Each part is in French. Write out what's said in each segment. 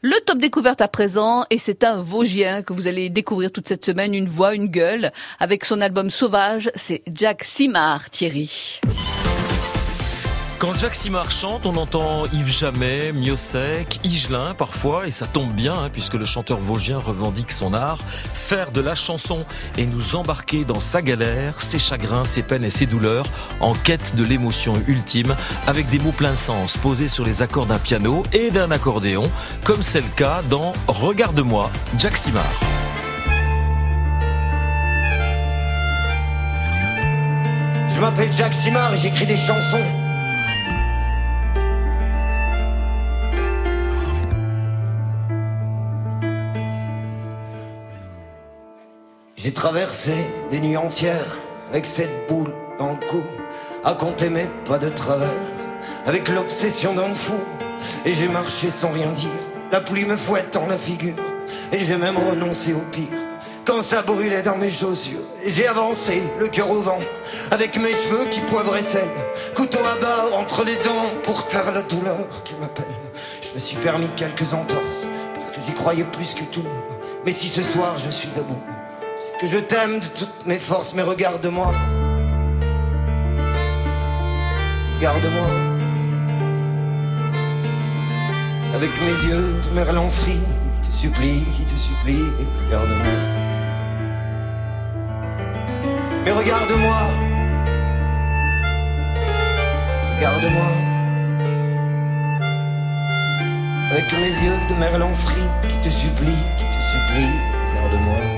Le top découverte à présent, et c'est un Vosgien que vous allez découvrir toute cette semaine, une voix, une gueule, avec son album Sauvage, c'est Jack Simard, Thierry. Quand Jacques Simard chante, on entend Yves Jamais, Miossec, Igelin parfois, et ça tombe bien, hein, puisque le chanteur vosgien revendique son art, faire de la chanson et nous embarquer dans sa galère, ses chagrins, ses peines et ses douleurs, en quête de l'émotion ultime, avec des mots pleins de sens posés sur les accords d'un piano et d'un accordéon, comme c'est le cas dans Regarde-moi, Jacques Simard. Je m'appelle Jacques Simard et j'écris des chansons. J'ai traversé des nuits entières avec cette boule dans le cou, à compter mes pas de travers, avec l'obsession d'un fou. Et j'ai marché sans rien dire, la pluie me fouette en la figure, et j'ai même renoncé au pire. Quand ça brûlait dans mes chaussures, et j'ai avancé, le cœur au vent, avec mes cheveux qui poivraient sel, couteau à bas entre les dents pour taire la douleur qui m'appelle. Je me suis permis quelques entorses, parce que j'y croyais plus que tout. Mais si ce soir je suis à bout, que je t'aime de toutes mes forces, mais regarde-moi. Regarde-moi. Avec mes yeux de merlan frit, qui te supplie, qui te supplie, regarde-moi. Mais regarde-moi. Regarde-moi. Avec mes yeux de merlan frit, qui te supplie, qui te supplie, regarde-moi.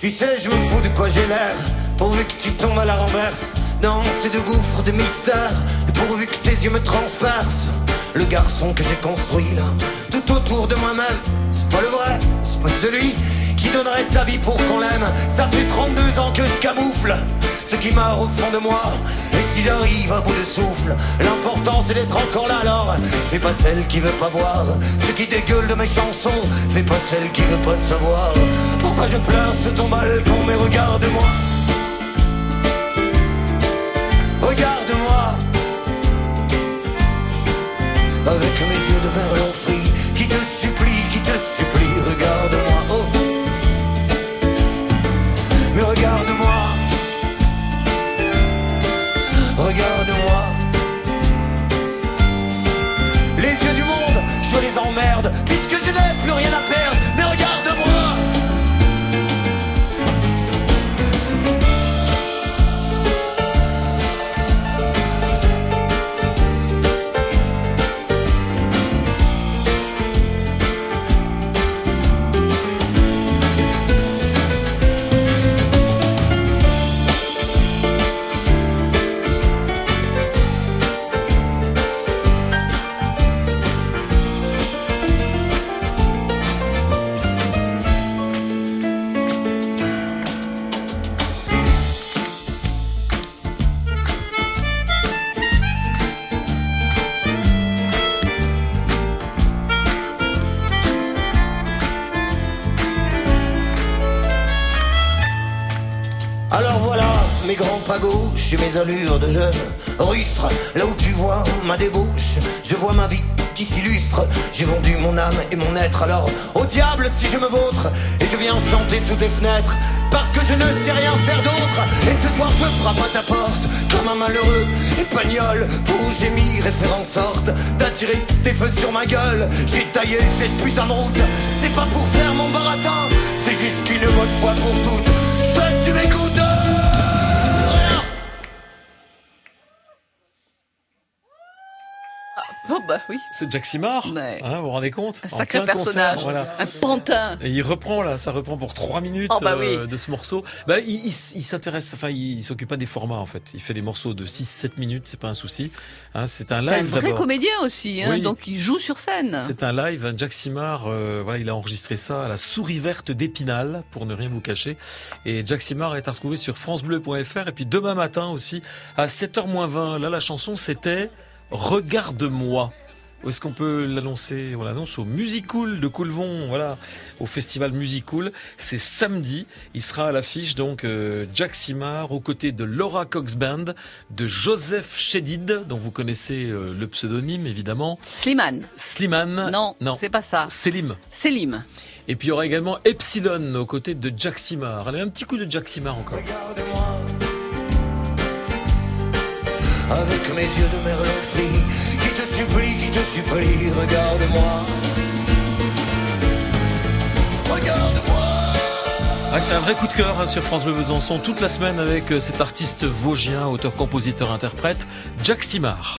Tu sais, je me fous de quoi j'ai l'air, pourvu que tu tombes à la renverse. Dans ces deux gouffres de mystère, et pourvu que tes yeux me transpercent. Le garçon que j'ai construit là, tout autour de moi-même, c'est pas le vrai, c'est pas celui qui donnerait sa vie pour qu'on l'aime. Ça fait 32 ans que je camoufle ce qui meurt au fond de moi. Et si j'arrive à bout de souffle, l'important c'est d'être encore là alors. Fais pas celle qui veut pas voir ce qui dégueule de mes chansons. Fais pas celle qui veut pas savoir pourquoi je pleure sur ton balcon. Mais. Regarde-moi. Alors voilà mes grands pas gauches et mes allures de jeune rustre. Là où tu vois ma débauche, je vois ma vie qui s'illustre. J'ai vendu mon âme et mon être, alors au diable si je me vautre. Et je viens chanter sous tes fenêtres, parce que je ne sais rien faire d'autre. Et ce soir je frappe à ta porte, comme un malheureux épagnol, pour gémir et faire en sorte d'attirer tes feux sur ma gueule. J'ai taillé cette putain de route, c'est pas pour faire mon baratin, c'est juste qu'une bonne fois pour toutes. Bah oui, C'est Jacques Simard, Ouais. hein, vous vous rendez compte un sacré concert, personnage, voilà. un pantin. Et il reprend là, ça reprend pour trois minutes Oh, bah euh, de ce morceau. Bah, il, il, s- il s'intéresse, enfin, il, il s'occupe pas des formats en fait. Il fait des morceaux de 6-7 minutes, c'est pas un souci. Hein, c'est un C'est un live vrai comédien aussi, hein, Oui. donc il joue sur scène. C'est un live. hein, Jack Simard, euh, voilà, il a enregistré ça à la Souris Verte d'Épinal, pour ne rien vous cacher. Et Jack Simard est à retrouver sur francebleu.fr. Et puis demain matin aussi, à 7h20, là, la chanson, c'était Regarde-moi. Où est-ce qu'on peut l'annoncer? On l'annonce au Musicool de Coulvon, voilà, au festival Musicool. C'est samedi. Il sera à l'affiche donc euh, Jack Simard aux côtés de Laura Cox Band, de Joseph Chedid, dont vous connaissez euh, le pseudonyme évidemment. Slimane. Slimane? Non, non. c'est pas ça. Selim. Selim. Et puis il y aura également Epsilon aux côtés de Jack Simard. Allez, un petit coup de Jack Simard encore. Regarde-moi avec c'est un vrai coup de cœur hein, sur France Bleu Besançon toute la semaine avec euh, cet artiste vosgien, auteur, compositeur, interprète, Jack Simard.